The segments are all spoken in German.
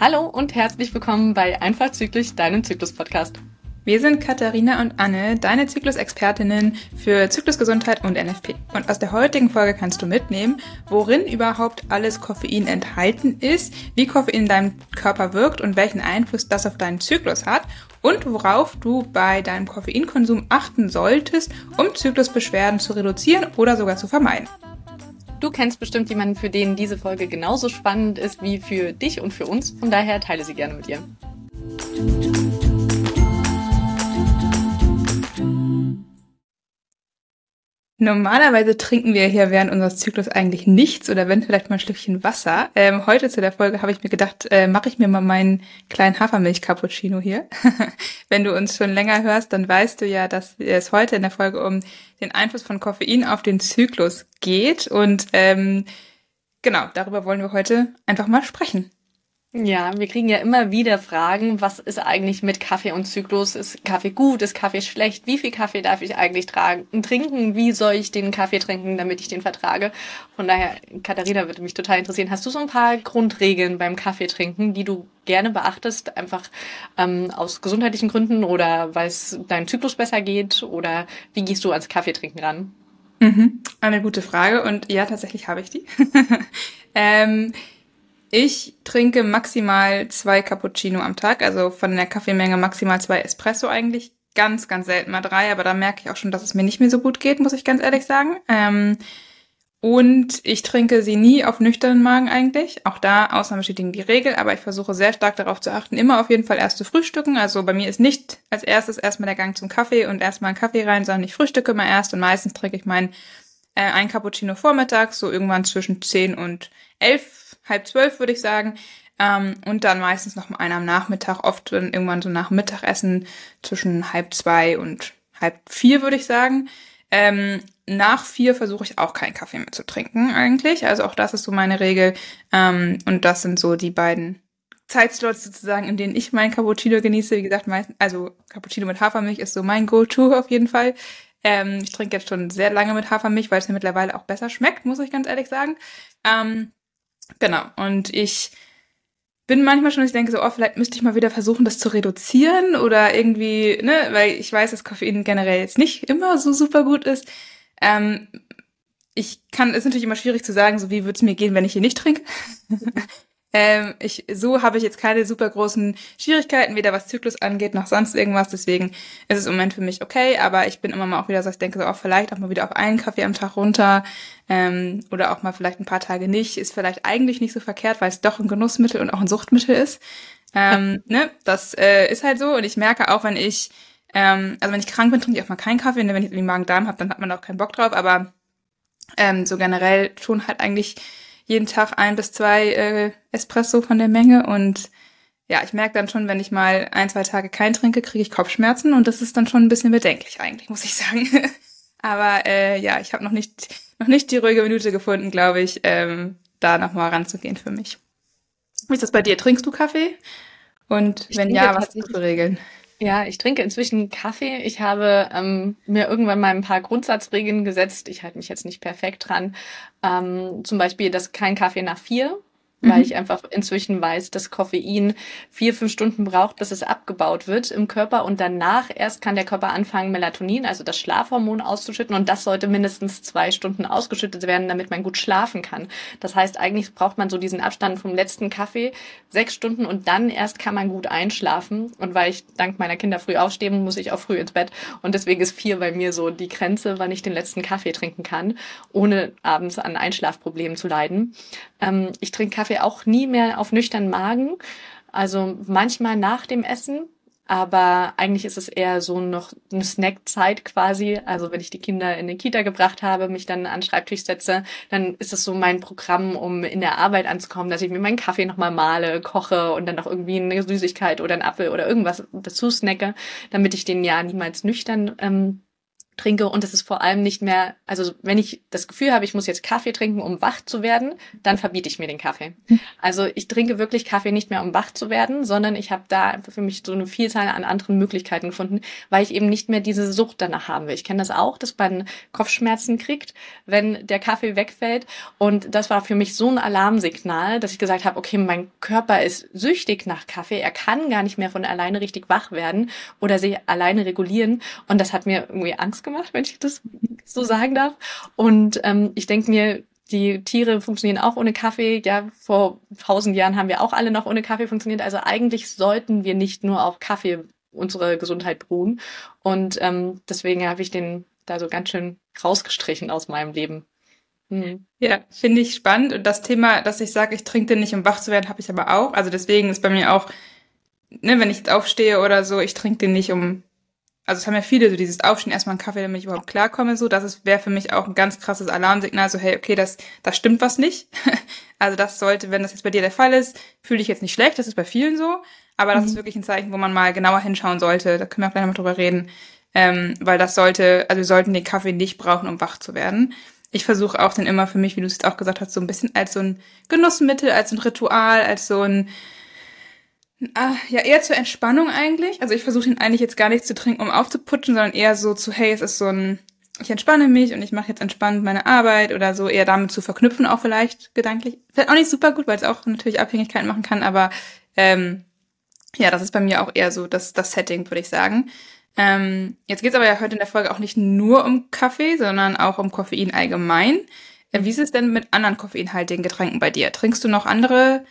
Hallo und herzlich willkommen bei Einfach Zyklisch, deinem Zyklus-Podcast. Wir sind Katharina und Anne, deine Zyklusexpertinnen für Zyklusgesundheit und NFP. Und aus der heutigen Folge kannst du mitnehmen, worin überhaupt alles Koffein enthalten ist, wie Koffein in deinem Körper wirkt und welchen Einfluss das auf deinen Zyklus hat und worauf du bei deinem Koffeinkonsum achten solltest, um Zyklusbeschwerden zu reduzieren oder sogar zu vermeiden. Du kennst bestimmt jemanden, für den diese Folge genauso spannend ist wie für dich und für uns. Von daher teile sie gerne mit ihr. Normalerweise trinken wir hier während unseres Zyklus eigentlich nichts oder wenn vielleicht mal ein Stückchen Wasser. Ähm, heute zu der Folge habe ich mir gedacht, äh, mache ich mir mal meinen kleinen Hafermilch-Cappuccino hier. wenn du uns schon länger hörst, dann weißt du ja, dass es heute in der Folge um den Einfluss von Koffein auf den Zyklus geht. Und ähm, genau, darüber wollen wir heute einfach mal sprechen. Ja, wir kriegen ja immer wieder Fragen, was ist eigentlich mit Kaffee und Zyklus? Ist Kaffee gut? Ist Kaffee schlecht? Wie viel Kaffee darf ich eigentlich tragen, trinken? Wie soll ich den Kaffee trinken, damit ich den vertrage? Von daher, Katharina, würde mich total interessieren. Hast du so ein paar Grundregeln beim Kaffee trinken, die du gerne beachtest, einfach ähm, aus gesundheitlichen Gründen oder weil es deinem Zyklus besser geht? Oder wie gehst du ans Kaffeetrinken ran? Mhm, eine gute Frage und ja, tatsächlich habe ich die. ähm, ich trinke maximal zwei Cappuccino am Tag, also von der Kaffeemenge maximal zwei Espresso eigentlich. Ganz, ganz selten mal drei, aber da merke ich auch schon, dass es mir nicht mehr so gut geht, muss ich ganz ehrlich sagen. Ähm, und ich trinke sie nie auf nüchternen Magen eigentlich. Auch da Ausnahme bestätigen die Regel, aber ich versuche sehr stark darauf zu achten, immer auf jeden Fall erst zu frühstücken. Also bei mir ist nicht als erstes erstmal der Gang zum Kaffee und erstmal einen Kaffee rein, sondern ich frühstücke immer erst und meistens trinke ich meinen äh, ein Cappuccino vormittags, so irgendwann zwischen zehn und elf halb zwölf, würde ich sagen. Ähm, und dann meistens noch mal einer am Nachmittag, oft dann irgendwann so nach Mittagessen zwischen halb zwei und halb vier, würde ich sagen. Ähm, nach vier versuche ich auch keinen Kaffee mehr zu trinken, eigentlich. Also auch das ist so meine Regel. Ähm, und das sind so die beiden Zeitslots sozusagen, in denen ich mein Cappuccino genieße. Wie gesagt, meistens, also Cappuccino mit Hafermilch ist so mein Go-To auf jeden Fall. Ähm, ich trinke jetzt schon sehr lange mit Hafermilch, weil es mir mittlerweile auch besser schmeckt, muss ich ganz ehrlich sagen. Ähm, Genau. Und ich bin manchmal schon, ich denke so, oh, vielleicht müsste ich mal wieder versuchen, das zu reduzieren oder irgendwie, ne, weil ich weiß, dass Koffein generell jetzt nicht immer so super gut ist. Ähm, ich kann, ist natürlich immer schwierig zu sagen, so wie würde es mir gehen, wenn ich hier nicht trinke. Ähm, ich, so habe ich jetzt keine super großen Schwierigkeiten, weder was Zyklus angeht, noch sonst irgendwas. Deswegen ist es im Moment für mich okay, aber ich bin immer mal auch wieder so, ich denke so, auch vielleicht auch mal wieder auf einen Kaffee am Tag runter ähm, oder auch mal vielleicht ein paar Tage nicht. Ist vielleicht eigentlich nicht so verkehrt, weil es doch ein Genussmittel und auch ein Suchtmittel ist. Ähm, ne? Das äh, ist halt so und ich merke auch, wenn ich, ähm, also wenn ich krank bin, trinke ich auch mal keinen Kaffee und wenn ich irgendwie Magen-Darm habe, dann hat man auch keinen Bock drauf, aber ähm, so generell schon halt eigentlich jeden Tag ein bis zwei äh, Espresso von der Menge und ja, ich merke dann schon, wenn ich mal ein, zwei Tage kein trinke, kriege ich Kopfschmerzen und das ist dann schon ein bisschen bedenklich eigentlich, muss ich sagen. Aber äh, ja, ich habe noch nicht noch nicht die ruhige Minute gefunden, glaube ich, ähm, da nochmal ranzugehen für mich. Wie ist das bei dir? Trinkst du Kaffee? Und ich wenn ja, was hast du für Regeln? Ja, ich trinke inzwischen Kaffee. Ich habe ähm, mir irgendwann mal ein paar Grundsatzregeln gesetzt. Ich halte mich jetzt nicht perfekt dran. Ähm, zum Beispiel, dass kein Kaffee nach vier weil mhm. ich einfach inzwischen weiß, dass Koffein vier, fünf Stunden braucht, bis es abgebaut wird im Körper und danach erst kann der Körper anfangen, Melatonin, also das Schlafhormon auszuschütten und das sollte mindestens zwei Stunden ausgeschüttet werden, damit man gut schlafen kann. Das heißt, eigentlich braucht man so diesen Abstand vom letzten Kaffee, sechs Stunden und dann erst kann man gut einschlafen und weil ich dank meiner Kinder früh aufstehen, muss ich auch früh ins Bett und deswegen ist vier bei mir so die Grenze, wann ich den letzten Kaffee trinken kann, ohne abends an Einschlafproblemen zu leiden. Ähm, ich trinke Kaffee auch nie mehr auf nüchternen Magen. Also manchmal nach dem Essen, aber eigentlich ist es eher so noch eine Snackzeit quasi. Also wenn ich die Kinder in den Kita gebracht habe, mich dann an den Schreibtisch setze, dann ist es so mein Programm, um in der Arbeit anzukommen, dass ich mir meinen Kaffee nochmal male, koche und dann noch irgendwie eine Süßigkeit oder einen Apfel oder irgendwas dazu snacke, damit ich den ja niemals nüchtern ähm, trinke und es ist vor allem nicht mehr, also wenn ich das Gefühl habe, ich muss jetzt Kaffee trinken, um wach zu werden, dann verbiete ich mir den Kaffee. Hm. Also ich trinke wirklich Kaffee nicht mehr, um wach zu werden, sondern ich habe da für mich so eine Vielzahl an anderen Möglichkeiten gefunden, weil ich eben nicht mehr diese Sucht danach haben will. Ich kenne das auch, dass man Kopfschmerzen kriegt, wenn der Kaffee wegfällt und das war für mich so ein Alarmsignal, dass ich gesagt habe, okay, mein Körper ist süchtig nach Kaffee, er kann gar nicht mehr von alleine richtig wach werden oder sich alleine regulieren und das hat mir irgendwie Angst gemacht, wenn ich das so sagen darf. Und ähm, ich denke mir, die Tiere funktionieren auch ohne Kaffee. Ja, vor tausend Jahren haben wir auch alle noch ohne Kaffee funktioniert. Also eigentlich sollten wir nicht nur auf Kaffee unsere Gesundheit beruhen. Und ähm, deswegen habe ich den da so ganz schön rausgestrichen aus meinem Leben. Hm. Ja, finde ich spannend. Und das Thema, dass ich sage, ich trinke den nicht, um wach zu werden, habe ich aber auch. Also deswegen ist bei mir auch, ne, wenn ich jetzt aufstehe oder so, ich trinke den nicht, um also es haben ja viele so dieses Aufstehen, erstmal einen Kaffee, damit ich überhaupt klarkomme, so. Das wäre für mich auch ein ganz krasses Alarmsignal, so, hey, okay, das, das stimmt was nicht. also das sollte, wenn das jetzt bei dir der Fall ist, fühle ich jetzt nicht schlecht, das ist bei vielen so. Aber das mhm. ist wirklich ein Zeichen, wo man mal genauer hinschauen sollte. Da können wir auch gleich mal drüber reden. Ähm, weil das sollte, also wir sollten den Kaffee nicht brauchen, um wach zu werden. Ich versuche auch den immer für mich, wie du es jetzt auch gesagt hast, so ein bisschen als so ein Genussmittel, als ein Ritual, als so ein Ah, ja, eher zur Entspannung eigentlich. Also ich versuche ihn eigentlich jetzt gar nicht zu trinken, um aufzuputschen, sondern eher so zu, hey, es ist so ein, ich entspanne mich und ich mache jetzt entspannt meine Arbeit oder so, eher damit zu verknüpfen, auch vielleicht gedanklich. Vielleicht auch nicht super gut, weil es auch natürlich Abhängigkeiten machen kann, aber ähm, ja, das ist bei mir auch eher so das, das Setting, würde ich sagen. Ähm, jetzt geht's aber ja heute in der Folge auch nicht nur um Kaffee, sondern auch um Koffein allgemein. Äh, wie ist es denn mit anderen koffeinhaltigen Getränken bei dir? Trinkst du noch andere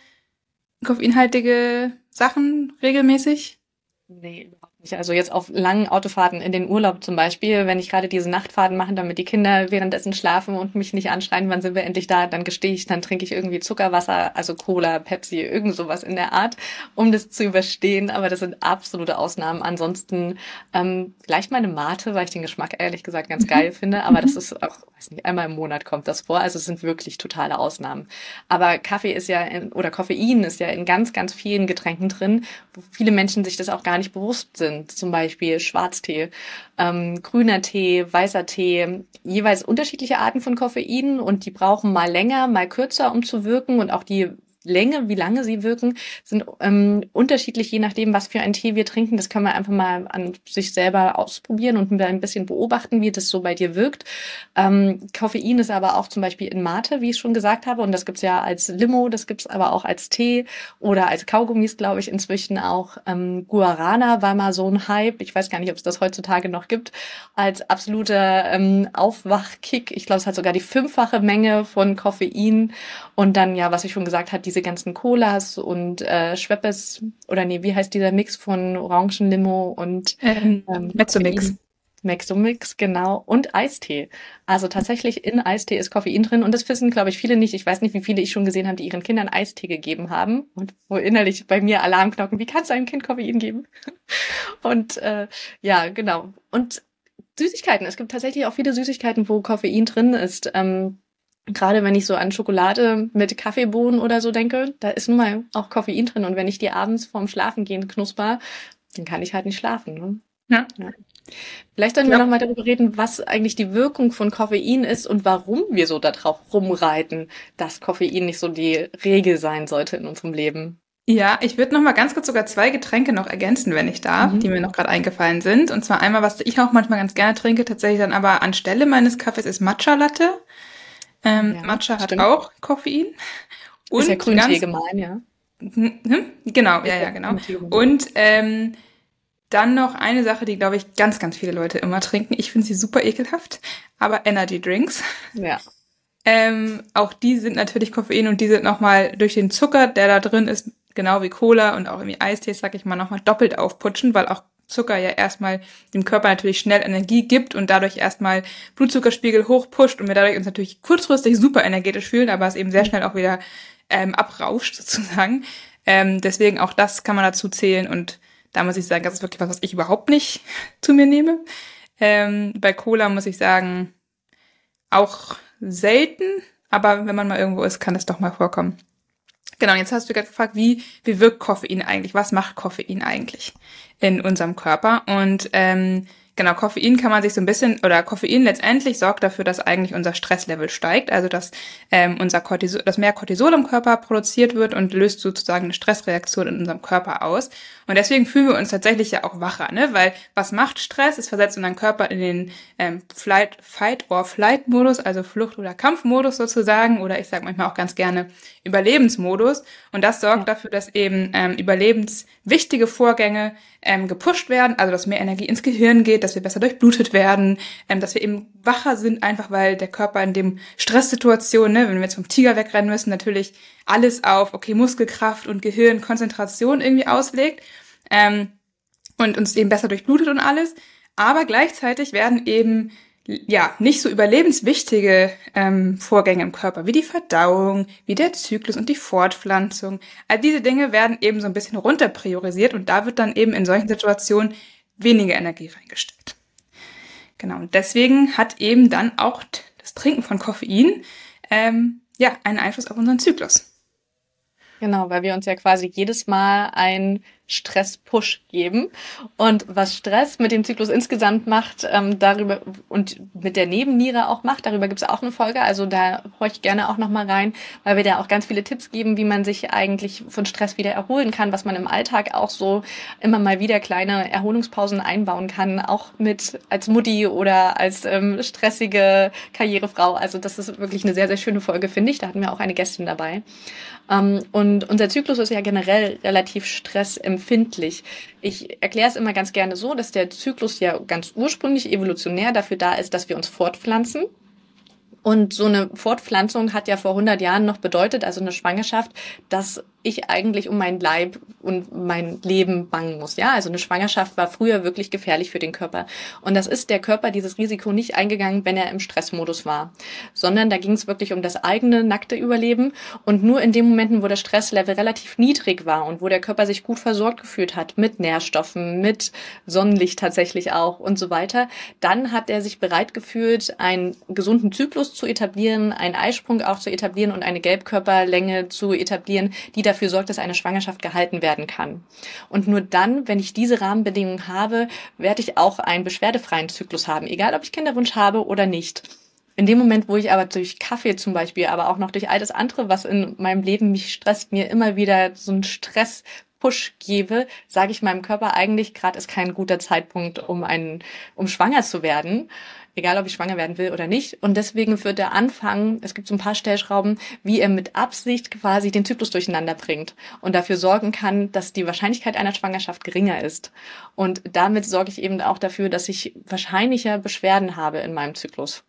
koffeinhaltige Sachen regelmäßig? Nee, nicht. Also jetzt auf langen Autofahrten in den Urlaub zum Beispiel, wenn ich gerade diese Nachtfahrten mache, damit die Kinder währenddessen schlafen und mich nicht anschreien, wann sind wir endlich da, dann gestehe ich, dann trinke ich irgendwie Zuckerwasser, also Cola, Pepsi, irgend sowas in der Art, um das zu überstehen. Aber das sind absolute Ausnahmen. Ansonsten ähm, vielleicht meine Mate, weil ich den Geschmack ehrlich gesagt ganz geil mhm. finde. Aber das ist auch, weiß nicht, einmal im Monat kommt das vor. Also es sind wirklich totale Ausnahmen. Aber Kaffee ist ja in, oder Koffein ist ja in ganz, ganz vielen Getränken drin, wo viele Menschen sich das auch gar nicht bewusst sind sind, zum Beispiel Schwarztee, ähm, grüner Tee, weißer Tee, jeweils unterschiedliche Arten von Koffein und die brauchen mal länger, mal kürzer, um zu wirken und auch die Länge, wie lange sie wirken, sind ähm, unterschiedlich, je nachdem, was für einen Tee wir trinken. Das können wir einfach mal an sich selber ausprobieren und ein bisschen beobachten, wie das so bei dir wirkt. Ähm, Koffein ist aber auch zum Beispiel in Mate, wie ich schon gesagt habe. Und das gibt's ja als Limo, das gibt's aber auch als Tee oder als Kaugummis, glaube ich, inzwischen auch. Ähm, Guarana war mal so ein Hype. Ich weiß gar nicht, ob es das heutzutage noch gibt. Als absoluter ähm, Aufwachkick. Ich glaube, es hat sogar die fünffache Menge von Koffein. Und dann, ja, was ich schon gesagt habe, diese ganzen Colas und äh, Schweppes, oder nee, wie heißt dieser Mix von Orangenlimo und ähm, ähm, Mezzomix. Mexomix, genau. Und Eistee. Also tatsächlich in Eistee ist Koffein drin. Und das wissen, glaube ich, viele nicht. Ich weiß nicht, wie viele ich schon gesehen habe, die ihren Kindern Eistee gegeben haben. Und wo innerlich bei mir Alarmknocken, wie kannst du einem Kind Koffein geben? Und äh, ja, genau. Und Süßigkeiten. Es gibt tatsächlich auch viele Süßigkeiten, wo Koffein drin ist. Ähm, Gerade wenn ich so an Schokolade mit Kaffeebohnen oder so denke, da ist nun mal auch Koffein drin. Und wenn ich die abends vorm Schlafengehen knusper, dann kann ich halt nicht schlafen. Ne? Ja. ja. Vielleicht sollten ja. wir noch mal darüber reden, was eigentlich die Wirkung von Koffein ist und warum wir so darauf rumreiten, dass Koffein nicht so die Regel sein sollte in unserem Leben. Ja, ich würde noch mal ganz kurz sogar zwei Getränke noch ergänzen, wenn ich darf, mhm. die mir noch gerade eingefallen sind. Und zwar einmal, was ich auch manchmal ganz gerne trinke, tatsächlich dann aber anstelle meines Kaffees ist Matcha Latte. Ähm, ja, Matcha hat auch Koffein. Und ist ja Grüntee gemein, ja. Hm, hm? Genau, ja, ja, genau. Und ähm, dann noch eine Sache, die, glaube ich, ganz, ganz viele Leute immer trinken. Ich finde sie super ekelhaft, aber Energy Drinks. Ja. Ähm, auch die sind natürlich Koffein und die sind nochmal durch den Zucker, der da drin ist, genau wie Cola und auch irgendwie Eistee, sag ich mal, nochmal doppelt aufputschen, weil auch Zucker ja erstmal dem Körper natürlich schnell Energie gibt und dadurch erstmal Blutzuckerspiegel hochpusht und wir dadurch uns natürlich kurzfristig super energetisch fühlen, aber es eben sehr schnell auch wieder ähm, abrauscht sozusagen. Ähm, deswegen auch das kann man dazu zählen und da muss ich sagen, das ist wirklich was, was ich überhaupt nicht zu mir nehme. Ähm, bei Cola muss ich sagen, auch selten, aber wenn man mal irgendwo ist, kann das doch mal vorkommen. Genau, jetzt hast du gerade gefragt, wie, wie wirkt Koffein eigentlich? Was macht Koffein eigentlich in unserem Körper? Und ähm, genau, Koffein kann man sich so ein bisschen, oder Koffein letztendlich sorgt dafür, dass eigentlich unser Stresslevel steigt, also dass ähm, unser Cortisol, dass mehr Cortisol im Körper produziert wird und löst sozusagen eine Stressreaktion in unserem Körper aus. Und deswegen fühlen wir uns tatsächlich ja auch wacher, ne? Weil was macht Stress? Es versetzt unseren Körper in den ähm, Flight, Fight or Flight Modus, also Flucht- oder Kampfmodus sozusagen, oder ich sage manchmal auch ganz gerne Überlebensmodus. Und das sorgt ja. dafür, dass eben ähm, überlebenswichtige Vorgänge ähm, gepusht werden, also dass mehr Energie ins Gehirn geht, dass wir besser durchblutet werden, ähm, dass wir eben wacher sind, einfach weil der Körper in dem Stresssituation, ne, wenn wir jetzt vom Tiger wegrennen müssen, natürlich alles auf, okay, Muskelkraft und Gehirn, Konzentration irgendwie auslegt ähm, und uns eben besser durchblutet und alles. Aber gleichzeitig werden eben ja, nicht so überlebenswichtige ähm, Vorgänge im Körper, wie die Verdauung, wie der Zyklus und die Fortpflanzung. All diese Dinge werden eben so ein bisschen runterpriorisiert und da wird dann eben in solchen Situationen weniger Energie reingestellt. Genau, und deswegen hat eben dann auch das Trinken von Koffein ähm, ja einen Einfluss auf unseren Zyklus. Genau, weil wir uns ja quasi jedes Mal ein Stress-Push geben. Und was Stress mit dem Zyklus insgesamt macht, ähm, darüber und mit der Nebenniere auch macht, darüber gibt es auch eine Folge. Also da horche ich gerne auch nochmal rein, weil wir da auch ganz viele Tipps geben, wie man sich eigentlich von Stress wieder erholen kann, was man im Alltag auch so immer mal wieder kleine Erholungspausen einbauen kann, auch mit als Mutti oder als ähm, stressige Karrierefrau. Also das ist wirklich eine sehr, sehr schöne Folge, finde ich. Da hatten wir auch eine Gästin dabei. Ähm, und unser Zyklus ist ja generell relativ stressempfindlich. Ich erkläre es immer ganz gerne so, dass der Zyklus ja ganz ursprünglich evolutionär dafür da ist, dass wir uns fortpflanzen. Und so eine Fortpflanzung hat ja vor 100 Jahren noch bedeutet, also eine Schwangerschaft, dass ich eigentlich um meinen Leib und mein Leben bangen muss. Ja, also eine Schwangerschaft war früher wirklich gefährlich für den Körper. Und das ist der Körper dieses Risiko nicht eingegangen, wenn er im Stressmodus war, sondern da ging es wirklich um das eigene nackte Überleben. Und nur in den Momenten, wo der Stresslevel relativ niedrig war und wo der Körper sich gut versorgt gefühlt hat mit Nährstoffen, mit Sonnenlicht tatsächlich auch und so weiter, dann hat er sich bereit gefühlt, einen gesunden Zyklus zu etablieren, einen Eisprung auch zu etablieren und eine Gelbkörperlänge zu etablieren, die da dafür sorgt, dass eine Schwangerschaft gehalten werden kann. Und nur dann, wenn ich diese Rahmenbedingungen habe, werde ich auch einen beschwerdefreien Zyklus haben, egal ob ich Kinderwunsch habe oder nicht. In dem Moment, wo ich aber durch Kaffee zum Beispiel, aber auch noch durch all das andere, was in meinem Leben mich stresst, mir immer wieder so einen Stress Push gebe, sage ich meinem Körper eigentlich, gerade ist kein guter Zeitpunkt, um einen, um schwanger zu werden egal ob ich schwanger werden will oder nicht. Und deswegen wird er anfangen, es gibt so ein paar Stellschrauben, wie er mit Absicht quasi den Zyklus durcheinander bringt und dafür sorgen kann, dass die Wahrscheinlichkeit einer Schwangerschaft geringer ist. Und damit sorge ich eben auch dafür, dass ich wahrscheinlicher Beschwerden habe in meinem Zyklus.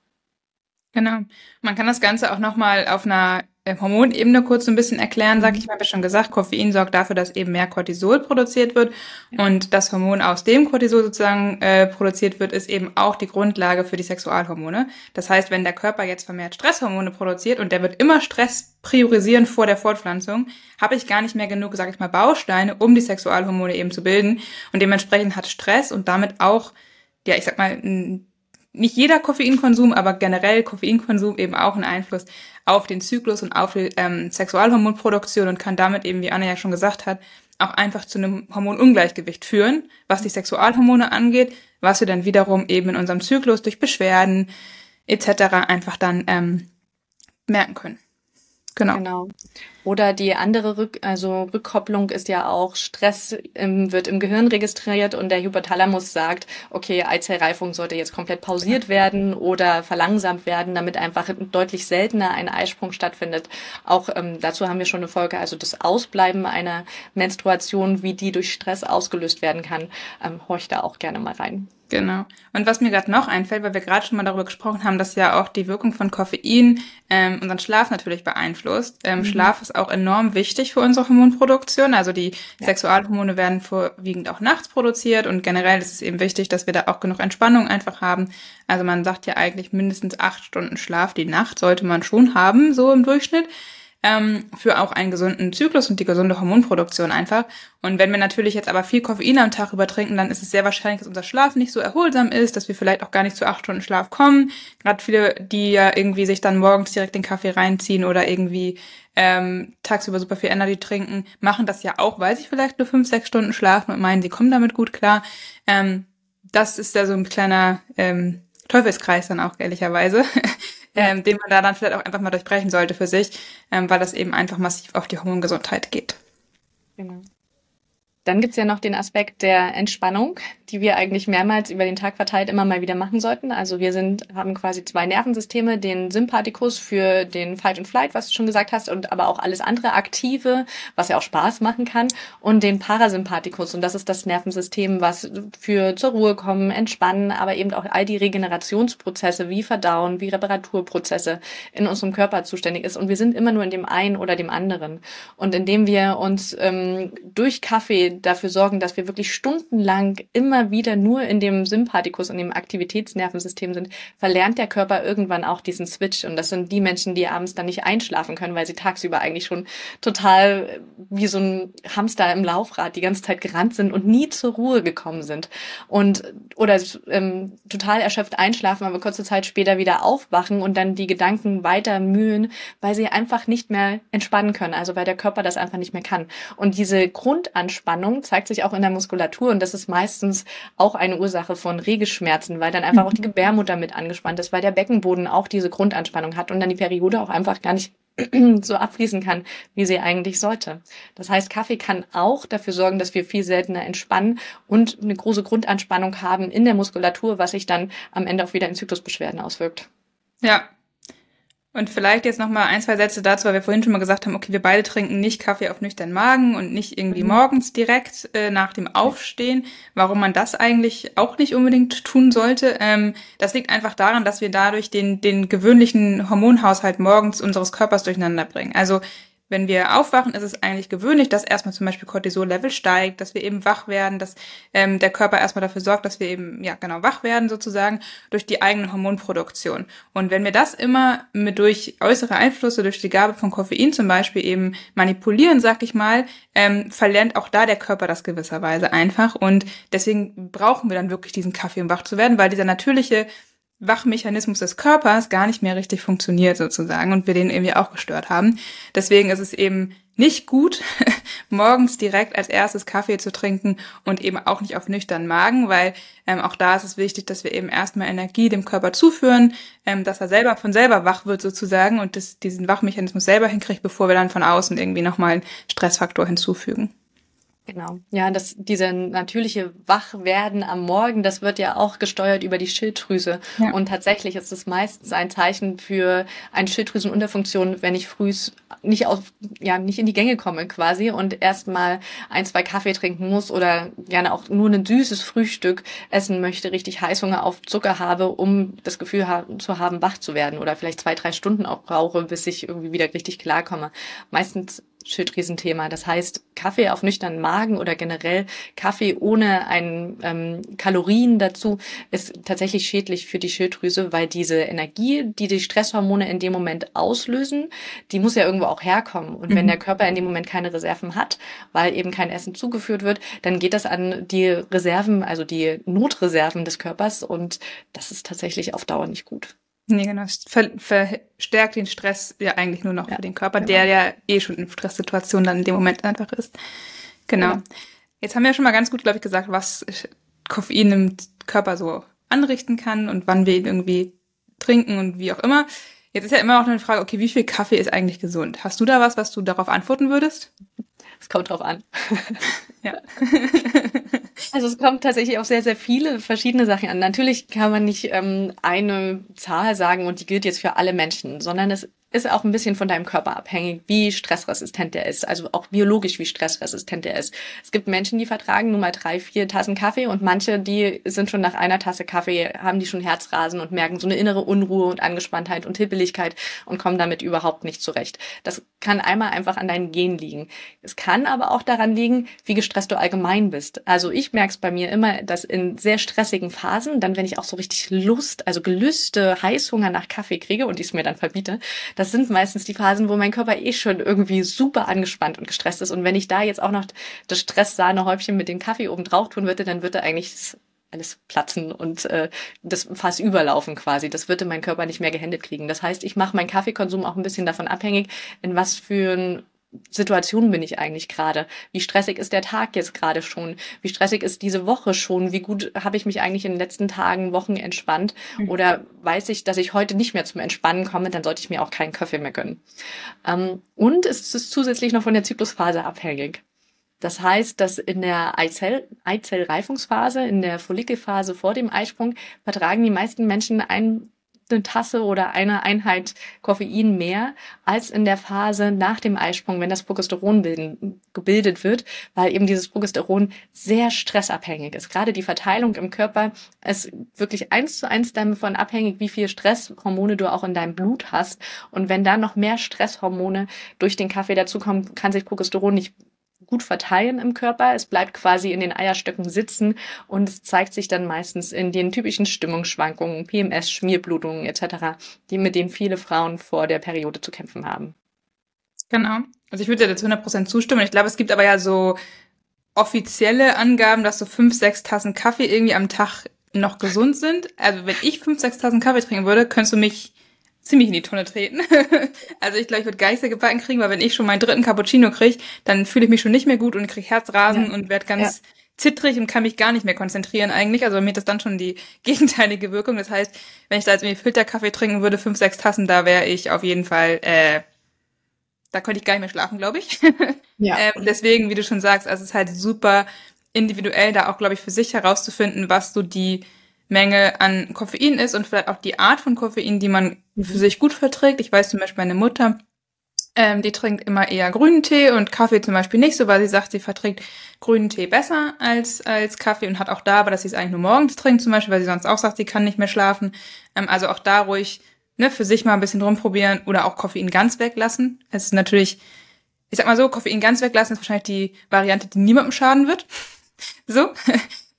Genau. Man kann das Ganze auch nochmal auf einer Hormonebene kurz so ein bisschen erklären, sag ich mal, habe ich schon gesagt, Koffein sorgt dafür, dass eben mehr Cortisol produziert wird. Und das Hormon, aus dem Cortisol sozusagen äh, produziert wird, ist eben auch die Grundlage für die Sexualhormone. Das heißt, wenn der Körper jetzt vermehrt Stresshormone produziert und der wird immer Stress priorisieren vor der Fortpflanzung, habe ich gar nicht mehr genug, sag ich mal, Bausteine, um die Sexualhormone eben zu bilden. Und dementsprechend hat Stress und damit auch, ja, ich sag mal, ein nicht jeder Koffeinkonsum, aber generell Koffeinkonsum eben auch einen Einfluss auf den Zyklus und auf die ähm, Sexualhormonproduktion und kann damit eben, wie Anna ja schon gesagt hat, auch einfach zu einem Hormonungleichgewicht führen, was die Sexualhormone angeht, was wir dann wiederum eben in unserem Zyklus durch Beschwerden etc. einfach dann ähm, merken können. Genau. genau. Oder die andere Rück also Rückkopplung ist ja auch, Stress im, wird im Gehirn registriert und der Hypothalamus sagt, okay, Eizellreifung sollte jetzt komplett pausiert werden oder verlangsamt werden, damit einfach deutlich seltener ein Eisprung stattfindet. Auch ähm, dazu haben wir schon eine Folge, also das Ausbleiben einer Menstruation, wie die durch Stress ausgelöst werden kann, ähm, horch da auch gerne mal rein. Genau. Und was mir gerade noch einfällt, weil wir gerade schon mal darüber gesprochen haben, dass ja auch die Wirkung von Koffein ähm, unseren Schlaf natürlich beeinflusst. Ähm, mhm. Schlaf ist auch enorm wichtig für unsere Hormonproduktion. Also die ja. Sexualhormone werden vorwiegend auch nachts produziert und generell ist es eben wichtig, dass wir da auch genug Entspannung einfach haben. Also man sagt ja eigentlich mindestens acht Stunden Schlaf die Nacht sollte man schon haben, so im Durchschnitt ähm, für auch einen gesunden Zyklus und die gesunde Hormonproduktion einfach. Und wenn wir natürlich jetzt aber viel Koffein am Tag übertrinken, dann ist es sehr wahrscheinlich, dass unser Schlaf nicht so erholsam ist, dass wir vielleicht auch gar nicht zu acht Stunden Schlaf kommen. Gerade viele, die ja irgendwie sich dann morgens direkt den Kaffee reinziehen oder irgendwie ähm, tagsüber super viel Energy trinken, machen das ja auch, weil sie vielleicht nur fünf, sechs Stunden schlafen und meinen, sie kommen damit gut klar. Ähm, das ist ja so ein kleiner ähm, Teufelskreis dann auch ehrlicherweise, ähm, den man da dann vielleicht auch einfach mal durchbrechen sollte für sich, ähm, weil das eben einfach massiv auf die Hormongesundheit geht. Genau. Dann gibt's ja noch den Aspekt der Entspannung, die wir eigentlich mehrmals über den Tag verteilt immer mal wieder machen sollten. Also wir sind, haben quasi zwei Nervensysteme, den Sympathikus für den Fight and Flight, was du schon gesagt hast, und aber auch alles andere Aktive, was ja auch Spaß machen kann, und den Parasympathikus. Und das ist das Nervensystem, was für zur Ruhe kommen, entspannen, aber eben auch all die Regenerationsprozesse wie Verdauen, wie Reparaturprozesse in unserem Körper zuständig ist. Und wir sind immer nur in dem einen oder dem anderen. Und indem wir uns ähm, durch Kaffee dafür sorgen, dass wir wirklich stundenlang immer wieder nur in dem Sympathikus und dem Aktivitätsnervensystem sind, verlernt der Körper irgendwann auch diesen Switch. Und das sind die Menschen, die abends dann nicht einschlafen können, weil sie tagsüber eigentlich schon total wie so ein Hamster im Laufrad die ganze Zeit gerannt sind und nie zur Ruhe gekommen sind. Und oder ähm, total erschöpft einschlafen, aber kurze Zeit später wieder aufwachen und dann die Gedanken weiter mühen, weil sie einfach nicht mehr entspannen können. Also weil der Körper das einfach nicht mehr kann. Und diese Grundanspannung Anspannung zeigt sich auch in der Muskulatur und das ist meistens auch eine Ursache von Regelschmerzen, weil dann einfach auch die Gebärmutter mit angespannt ist, weil der Beckenboden auch diese Grundanspannung hat und dann die Periode auch einfach gar nicht so abfließen kann, wie sie eigentlich sollte. Das heißt, Kaffee kann auch dafür sorgen, dass wir viel seltener entspannen und eine große Grundanspannung haben in der Muskulatur, was sich dann am Ende auch wieder in Zyklusbeschwerden auswirkt. Ja, und vielleicht jetzt noch mal ein, zwei Sätze dazu, weil wir vorhin schon mal gesagt haben, okay, wir beide trinken nicht Kaffee auf nüchternen Magen und nicht irgendwie mhm. morgens direkt äh, nach dem Aufstehen. Warum man das eigentlich auch nicht unbedingt tun sollte, ähm, das liegt einfach daran, dass wir dadurch den, den gewöhnlichen Hormonhaushalt morgens unseres Körpers durcheinander bringen. Also wenn wir aufwachen, ist es eigentlich gewöhnlich, dass erstmal zum Beispiel Cortisol-Level steigt, dass wir eben wach werden, dass ähm, der Körper erstmal dafür sorgt, dass wir eben, ja genau, wach werden sozusagen durch die eigene Hormonproduktion. Und wenn wir das immer mit durch äußere Einflüsse, durch die Gabe von Koffein zum Beispiel eben manipulieren, sag ich mal, ähm, verlernt auch da der Körper das gewisserweise einfach. Und deswegen brauchen wir dann wirklich diesen Kaffee, um wach zu werden, weil dieser natürliche Wachmechanismus des Körpers gar nicht mehr richtig funktioniert sozusagen und wir den irgendwie auch gestört haben. Deswegen ist es eben nicht gut, morgens direkt als erstes Kaffee zu trinken und eben auch nicht auf nüchternen Magen, weil ähm, auch da ist es wichtig, dass wir eben erstmal Energie dem Körper zuführen, ähm, dass er selber von selber wach wird sozusagen und das, diesen Wachmechanismus selber hinkriegt, bevor wir dann von außen irgendwie nochmal einen Stressfaktor hinzufügen. Genau. Ja, das, diese natürliche Wachwerden am Morgen, das wird ja auch gesteuert über die Schilddrüse. Ja. Und tatsächlich ist es meistens ein Zeichen für eine Schilddrüsenunterfunktion, wenn ich früh nicht auf, ja, nicht in die Gänge komme quasi und erstmal ein, zwei Kaffee trinken muss oder gerne auch nur ein süßes Frühstück essen möchte, richtig Heißhunger auf Zucker habe, um das Gefühl haben, zu haben, wach zu werden oder vielleicht zwei, drei Stunden auch brauche, bis ich irgendwie wieder richtig klarkomme. Meistens Schilddrüsenthema. Das heißt, Kaffee auf nüchternen Magen oder generell Kaffee ohne ein ähm, Kalorien dazu ist tatsächlich schädlich für die Schilddrüse, weil diese Energie, die die Stresshormone in dem Moment auslösen, die muss ja irgendwo auch herkommen. Und mhm. wenn der Körper in dem Moment keine Reserven hat, weil eben kein Essen zugeführt wird, dann geht das an die Reserven, also die Notreserven des Körpers und das ist tatsächlich auf Dauer nicht gut. Nee, genau. Ver verstärkt den Stress ja eigentlich nur noch ja, für den Körper, genau. der ja eh schon in Stresssituationen dann in dem Moment einfach ist. Genau. Ja. Jetzt haben wir ja schon mal ganz gut, glaube ich, gesagt, was Koffein im Körper so anrichten kann und wann wir ihn irgendwie trinken und wie auch immer. Jetzt ist ja immer auch eine Frage, okay, wie viel Kaffee ist eigentlich gesund? Hast du da was, was du darauf antworten würdest? Es kommt drauf an. ja. Also es kommt tatsächlich auf sehr, sehr viele verschiedene Sachen an. Natürlich kann man nicht ähm, eine Zahl sagen und die gilt jetzt für alle Menschen, sondern es ist auch ein bisschen von deinem Körper abhängig, wie stressresistent der ist, also auch biologisch, wie stressresistent der ist. Es gibt Menschen, die vertragen nur mal drei, vier Tassen Kaffee und manche, die sind schon nach einer Tasse Kaffee, haben die schon Herzrasen und merken so eine innere Unruhe und Angespanntheit und Hippeligkeit und kommen damit überhaupt nicht zurecht. Das kann einmal einfach an deinen Gen liegen. Es kann aber auch daran liegen, wie gestresst du allgemein bist. Also ich merke es bei mir immer, dass in sehr stressigen Phasen, dann wenn ich auch so richtig Lust, also Gelüste, Heißhunger nach Kaffee kriege und ich mir dann verbiete, das sind meistens die Phasen, wo mein Körper eh schon irgendwie super angespannt und gestresst ist. Und wenn ich da jetzt auch noch das Stresssahnehäubchen mit dem Kaffee oben drauf tun würde, dann würde eigentlich alles platzen und äh, das Fass überlaufen quasi. Das würde mein Körper nicht mehr gehändet kriegen. Das heißt, ich mache meinen Kaffeekonsum auch ein bisschen davon abhängig, in was für ein Situation bin ich eigentlich gerade? Wie stressig ist der Tag jetzt gerade schon? Wie stressig ist diese Woche schon? Wie gut habe ich mich eigentlich in den letzten Tagen, Wochen entspannt? Mhm. Oder weiß ich, dass ich heute nicht mehr zum Entspannen komme, dann sollte ich mir auch keinen Kaffee mehr gönnen. Ähm, und es ist zusätzlich noch von der Zyklusphase abhängig. Das heißt, dass in der Eizell Eizellreifungsphase, in der Follikelphase vor dem Eisprung, vertragen die meisten Menschen ein eine Tasse oder eine Einheit Koffein mehr als in der Phase nach dem Eisprung, wenn das Progesteron bilden, gebildet wird, weil eben dieses Progesteron sehr stressabhängig ist. Gerade die Verteilung im Körper ist wirklich eins zu eins davon abhängig, wie viel Stresshormone du auch in deinem Blut hast. Und wenn da noch mehr Stresshormone durch den Kaffee dazukommen, kann sich Progesteron nicht gut verteilen im Körper. Es bleibt quasi in den Eierstöcken sitzen und es zeigt sich dann meistens in den typischen Stimmungsschwankungen, PMS, Schmierblutungen etc., die mit denen viele Frauen vor der Periode zu kämpfen haben. Genau. Also ich würde dir zu 100% zustimmen. Ich glaube, es gibt aber ja so offizielle Angaben, dass so fünf, sechs Tassen Kaffee irgendwie am Tag noch gesund sind. Also wenn ich fünf, sechs Tassen Kaffee trinken würde, könntest du mich ziemlich in die Tonne treten. also ich glaube, ich würde Geister gebacken kriegen, weil wenn ich schon meinen dritten Cappuccino kriege, dann fühle ich mich schon nicht mehr gut und kriege Herzrasen ja. und werde ganz ja. zittrig und kann mich gar nicht mehr konzentrieren eigentlich. Also bei mir hat das dann schon die gegenteilige Wirkung. Das heißt, wenn ich da jetzt irgendwie Filterkaffee trinken würde, fünf, sechs Tassen, da wäre ich auf jeden Fall, äh, da könnte ich gar nicht mehr schlafen, glaube ich. ja. ähm, deswegen, wie du schon sagst, also es ist halt super individuell, da auch, glaube ich, für sich herauszufinden, was so die Menge an Koffein ist und vielleicht auch die Art von Koffein, die man für sich gut verträgt. Ich weiß zum Beispiel, meine Mutter, ähm, die trinkt immer eher grünen Tee und Kaffee zum Beispiel nicht so, weil sie sagt, sie verträgt grünen Tee besser als, als Kaffee und hat auch da, aber dass sie es eigentlich nur morgens trinkt zum Beispiel, weil sie sonst auch sagt, sie kann nicht mehr schlafen. Ähm, also auch da ruhig ne, für sich mal ein bisschen rumprobieren oder auch Koffein ganz weglassen. Es ist natürlich, ich sag mal so, Koffein ganz weglassen ist wahrscheinlich die Variante, die niemandem schaden wird. so.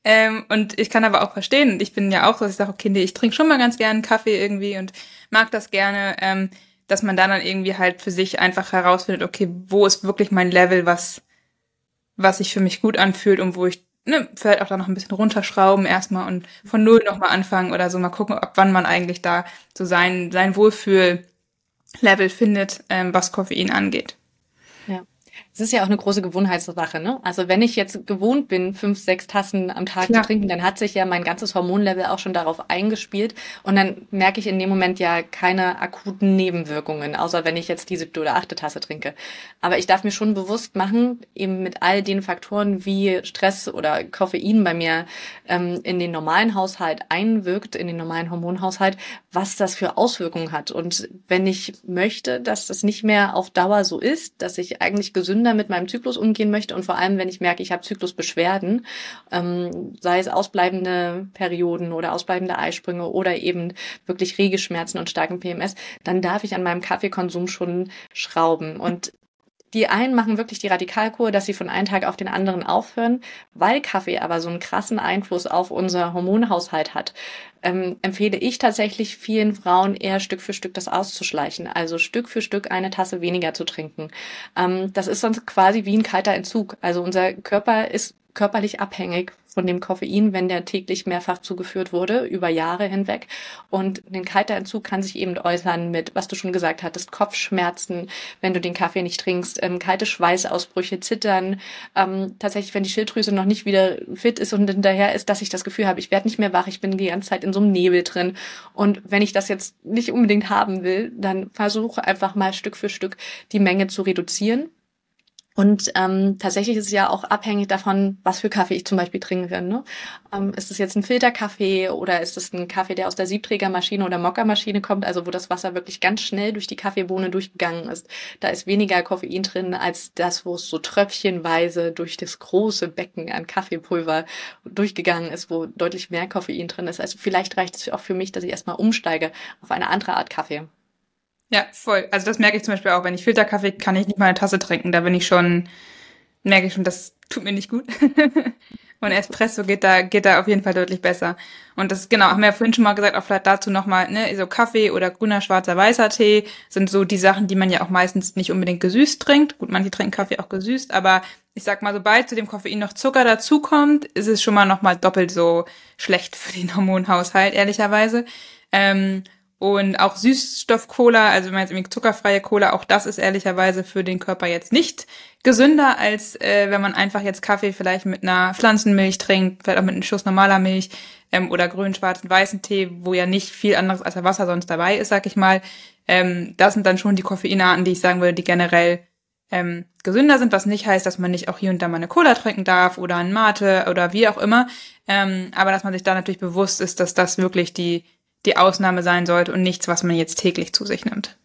Ähm, und ich kann aber auch verstehen, ich bin ja auch dass ich sage, okay, nee, ich trinke schon mal ganz gerne Kaffee irgendwie und mag das gerne, ähm, dass man dann dann irgendwie halt für sich einfach herausfindet, okay, wo ist wirklich mein Level, was, was sich für mich gut anfühlt und wo ich ne, vielleicht auch da noch ein bisschen runterschrauben erstmal und von null nochmal anfangen oder so mal gucken, ab wann man eigentlich da so sein, sein Wohlfühl-Level findet, ähm, was Koffein angeht. Es ist ja auch eine große Gewohnheitssache, ne? Also wenn ich jetzt gewohnt bin, fünf, sechs Tassen am Tag Klar. zu trinken, dann hat sich ja mein ganzes Hormonlevel auch schon darauf eingespielt und dann merke ich in dem Moment ja keine akuten Nebenwirkungen, außer wenn ich jetzt die siebte oder achte Tasse trinke. Aber ich darf mir schon bewusst machen, eben mit all den Faktoren wie Stress oder Koffein bei mir ähm, in den normalen Haushalt einwirkt, in den normalen Hormonhaushalt, was das für Auswirkungen hat. Und wenn ich möchte, dass das nicht mehr auf Dauer so ist, dass ich eigentlich gesünder gesünder mit meinem Zyklus umgehen möchte und vor allem, wenn ich merke, ich habe Zyklusbeschwerden, ähm, sei es ausbleibende Perioden oder ausbleibende Eisprünge oder eben wirklich rege und starken PMS, dann darf ich an meinem Kaffeekonsum schon schrauben. Und die einen machen wirklich die Radikalkur, dass sie von einem Tag auf den anderen aufhören, weil Kaffee aber so einen krassen Einfluss auf unser Hormonhaushalt hat. Ähm, empfehle ich tatsächlich vielen Frauen eher Stück für Stück das auszuschleichen, also Stück für Stück eine Tasse weniger zu trinken. Ähm, das ist sonst quasi wie ein kalter Entzug. Also unser Körper ist körperlich abhängig von dem Koffein, wenn der täglich mehrfach zugeführt wurde, über Jahre hinweg. Und ein kalter Entzug kann sich eben äußern mit, was du schon gesagt hattest, Kopfschmerzen, wenn du den Kaffee nicht trinkst, ähm, kalte Schweißausbrüche, Zittern. Ähm, tatsächlich, wenn die Schilddrüse noch nicht wieder fit ist und hinterher ist, dass ich das Gefühl habe, ich werde nicht mehr wach, ich bin die ganze Zeit in so einem Nebel drin. Und wenn ich das jetzt nicht unbedingt haben will, dann versuche einfach mal Stück für Stück die Menge zu reduzieren und ähm, tatsächlich ist es ja auch abhängig davon, was für Kaffee ich zum Beispiel trinke. Ne? Ähm, ist es jetzt ein Filterkaffee oder ist es ein Kaffee, der aus der Siebträgermaschine oder Mockermaschine kommt, also wo das Wasser wirklich ganz schnell durch die Kaffeebohne durchgegangen ist. Da ist weniger Koffein drin als das, wo es so tröpfchenweise durch das große Becken an Kaffeepulver durchgegangen ist, wo deutlich mehr Koffein drin ist. Also vielleicht reicht es auch für mich, dass ich erstmal umsteige auf eine andere Art Kaffee. Ja, voll. Also das merke ich zum Beispiel auch, wenn ich Filterkaffee kann ich nicht mal eine Tasse trinken. Da bin ich schon, merke ich schon, das tut mir nicht gut. Und Espresso geht da, geht da auf jeden Fall deutlich besser. Und das, genau, haben wir ja vorhin schon mal gesagt, auch vielleicht dazu nochmal, ne, so Kaffee oder grüner, schwarzer, weißer Tee sind so die Sachen, die man ja auch meistens nicht unbedingt gesüßt trinkt. Gut, manche trinken Kaffee auch gesüßt, aber ich sag mal, sobald zu dem Koffein noch Zucker dazukommt, ist es schon mal nochmal doppelt so schlecht für den Hormonhaushalt, ehrlicherweise. Ähm, und auch Süßstoff-Cola, also wenn man jetzt irgendwie zuckerfreie Cola, auch das ist ehrlicherweise für den Körper jetzt nicht gesünder, als äh, wenn man einfach jetzt Kaffee vielleicht mit einer Pflanzenmilch trinkt, vielleicht auch mit einem Schuss normaler Milch ähm, oder grünen, schwarzen, weißen Tee, wo ja nicht viel anderes als Wasser sonst dabei ist, sag ich mal. Ähm, das sind dann schon die Koffeinarten, die ich sagen würde, die generell ähm, gesünder sind, was nicht heißt, dass man nicht auch hier und da mal eine Cola trinken darf oder ein Mate oder wie auch immer. Ähm, aber dass man sich da natürlich bewusst ist, dass das wirklich die die Ausnahme sein sollte und nichts, was man jetzt täglich zu sich nimmt.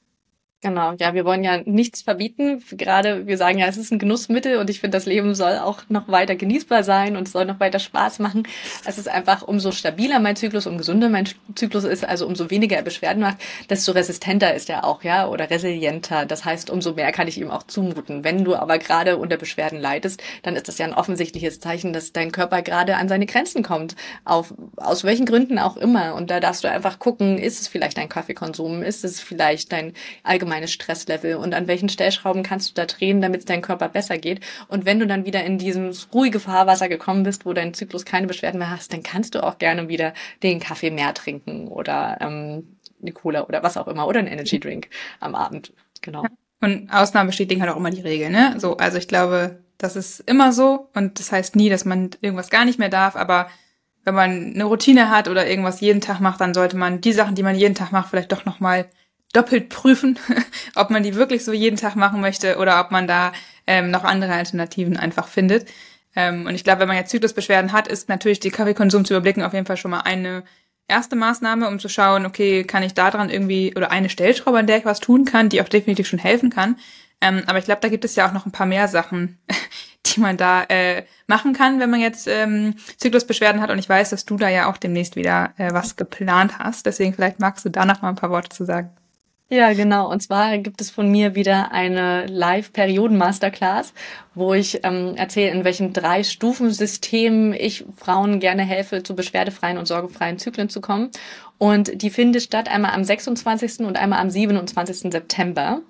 Genau, ja, wir wollen ja nichts verbieten. Gerade wir sagen ja, es ist ein Genussmittel und ich finde, das Leben soll auch noch weiter genießbar sein und soll noch weiter Spaß machen. Es ist einfach, umso stabiler mein Zyklus, umso gesünder mein Zyklus ist, also umso weniger er Beschwerden macht, desto resistenter ist er auch, ja, oder resilienter. Das heißt, umso mehr kann ich ihm auch zumuten. Wenn du aber gerade unter Beschwerden leidest, dann ist das ja ein offensichtliches Zeichen, dass dein Körper gerade an seine Grenzen kommt. Auf, aus welchen Gründen auch immer. Und da darfst du einfach gucken, ist es vielleicht dein Kaffeekonsum? Ist es vielleicht dein allgemeines allgemeines Stresslevel und an welchen Stellschrauben kannst du da drehen, damit es deinem Körper besser geht. Und wenn du dann wieder in dieses ruhige Fahrwasser gekommen bist, wo dein Zyklus keine Beschwerden mehr hast, dann kannst du auch gerne wieder den Kaffee mehr trinken oder ähm, eine Cola oder was auch immer oder ein Energy Drink am Abend. Genau. Und Ausnahmen bestätigen halt auch immer die Regel, ne? So, also ich glaube, das ist immer so und das heißt nie, dass man irgendwas gar nicht mehr darf, aber wenn man eine Routine hat oder irgendwas jeden Tag macht, dann sollte man die Sachen, die man jeden Tag macht, vielleicht doch nochmal doppelt prüfen, ob man die wirklich so jeden Tag machen möchte oder ob man da ähm, noch andere Alternativen einfach findet. Ähm, und ich glaube, wenn man jetzt Zyklusbeschwerden hat, ist natürlich die Kaffeekonsum zu überblicken auf jeden Fall schon mal eine erste Maßnahme, um zu schauen, okay, kann ich da dran irgendwie oder eine Stellschraube, an der ich was tun kann, die auch definitiv schon helfen kann. Ähm, aber ich glaube, da gibt es ja auch noch ein paar mehr Sachen, die man da äh, machen kann, wenn man jetzt ähm, Zyklusbeschwerden hat. Und ich weiß, dass du da ja auch demnächst wieder äh, was geplant hast. Deswegen vielleicht magst du da noch mal ein paar Worte zu sagen. Ja, genau. Und zwar gibt es von mir wieder eine Live-Perioden-Masterclass, wo ich ähm, erzähle, in welchem Drei-Stufen-System ich Frauen gerne helfe, zu beschwerdefreien und sorgefreien Zyklen zu kommen. Und die findet statt einmal am 26. und einmal am 27. September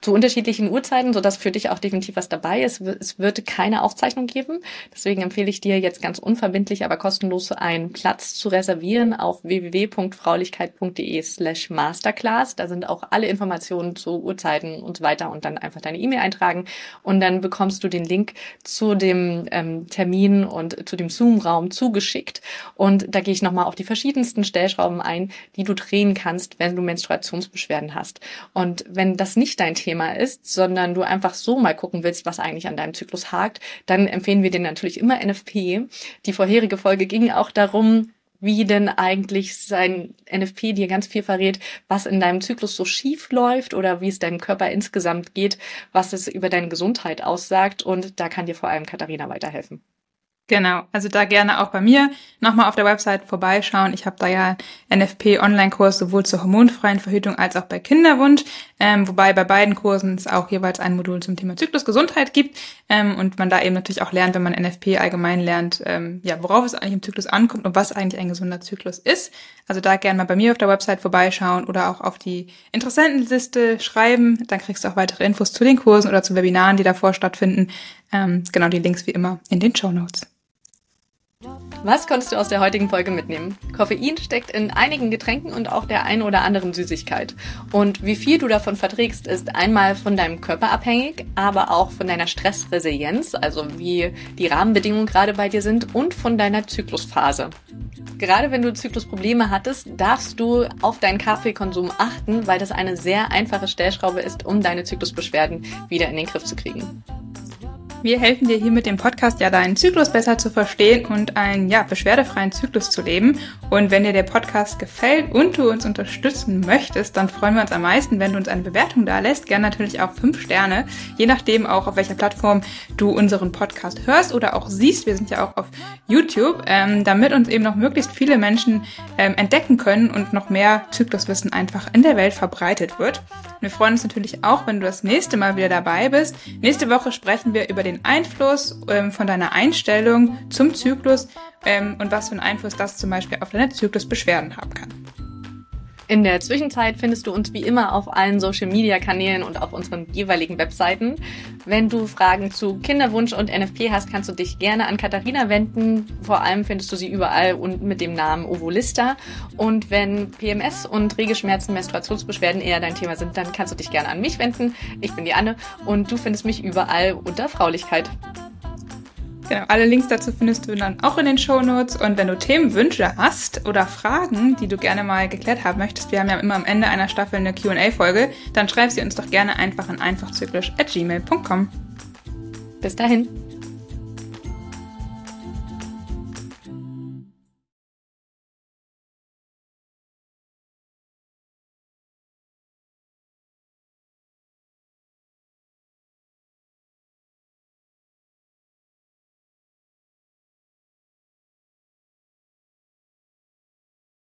zu unterschiedlichen Uhrzeiten, sodass für dich auch definitiv was dabei ist. Es wird keine Aufzeichnung geben. Deswegen empfehle ich dir jetzt ganz unverbindlich, aber kostenlos einen Platz zu reservieren auf www.fraulichkeit.de slash masterclass. Da sind auch alle Informationen zu Uhrzeiten und so weiter und dann einfach deine E-Mail eintragen und dann bekommst du den Link zu dem ähm, Termin und zu dem Zoom-Raum zugeschickt. Und da gehe ich nochmal auf die verschiedensten Stellschrauben ein, die du drehen kannst, wenn du Menstruationsbeschwerden hast. Und wenn das nicht dein Thema Thema ist, sondern du einfach so mal gucken willst, was eigentlich an deinem Zyklus hakt, dann empfehlen wir dir natürlich immer NFP. Die vorherige Folge ging auch darum, wie denn eigentlich sein NFP dir ganz viel verrät, was in deinem Zyklus so schief läuft oder wie es deinem Körper insgesamt geht, was es über deine Gesundheit aussagt. Und da kann dir vor allem Katharina weiterhelfen. Genau, also da gerne auch bei mir nochmal auf der Website vorbeischauen. Ich habe da ja NFP-Online-Kurs sowohl zur hormonfreien Verhütung als auch bei Kinderwunsch, ähm, wobei bei beiden Kursen es auch jeweils ein Modul zum Thema Zyklusgesundheit gibt ähm, und man da eben natürlich auch lernt, wenn man NFP allgemein lernt, ähm, ja, worauf es eigentlich im Zyklus ankommt und was eigentlich ein gesunder Zyklus ist. Also da gerne mal bei mir auf der Website vorbeischauen oder auch auf die Interessentenliste schreiben. Dann kriegst du auch weitere Infos zu den Kursen oder zu Webinaren, die davor stattfinden. Ähm, genau die Links wie immer in den Show Notes. Was konntest du aus der heutigen Folge mitnehmen? Koffein steckt in einigen Getränken und auch der ein oder anderen Süßigkeit. Und wie viel du davon verträgst, ist einmal von deinem Körper abhängig, aber auch von deiner Stressresilienz, also wie die Rahmenbedingungen gerade bei dir sind und von deiner Zyklusphase. Gerade wenn du Zyklusprobleme hattest, darfst du auf deinen Kaffeekonsum achten, weil das eine sehr einfache Stellschraube ist, um deine Zyklusbeschwerden wieder in den Griff zu kriegen. Wir helfen dir hier mit dem Podcast ja deinen Zyklus besser zu verstehen und einen ja, beschwerdefreien Zyklus zu leben. Und wenn dir der Podcast gefällt und du uns unterstützen möchtest, dann freuen wir uns am meisten, wenn du uns eine Bewertung da lässt. Gerne natürlich auch fünf Sterne, je nachdem auch auf welcher Plattform du unseren Podcast hörst oder auch siehst. Wir sind ja auch auf YouTube, ähm, damit uns eben noch möglichst viele Menschen ähm, entdecken können und noch mehr Zykluswissen einfach in der Welt verbreitet wird. Wir freuen uns natürlich auch, wenn du das nächste Mal wieder dabei bist. Nächste Woche sprechen wir über den Einfluss ähm, von deiner Einstellung zum Zyklus ähm, und was für einen Einfluss das zum Beispiel auf deine Zyklusbeschwerden haben kann. In der Zwischenzeit findest du uns wie immer auf allen Social-Media-Kanälen und auf unseren jeweiligen Webseiten. Wenn du Fragen zu Kinderwunsch und NFP hast, kannst du dich gerne an Katharina wenden. Vor allem findest du sie überall und mit dem Namen Ovolista. Und wenn PMS und Regelschmerzen, Menstruationsbeschwerden eher dein Thema sind, dann kannst du dich gerne an mich wenden. Ich bin die Anne und du findest mich überall unter Fraulichkeit. Genau, alle Links dazu findest du dann auch in den Show Notes. Und wenn du Themenwünsche hast oder Fragen, die du gerne mal geklärt haben möchtest, wir haben ja immer am Ende einer Staffel eine QA-Folge, dann schreib sie uns doch gerne einfach an einfachzyklisch.gmail.com. Bis dahin.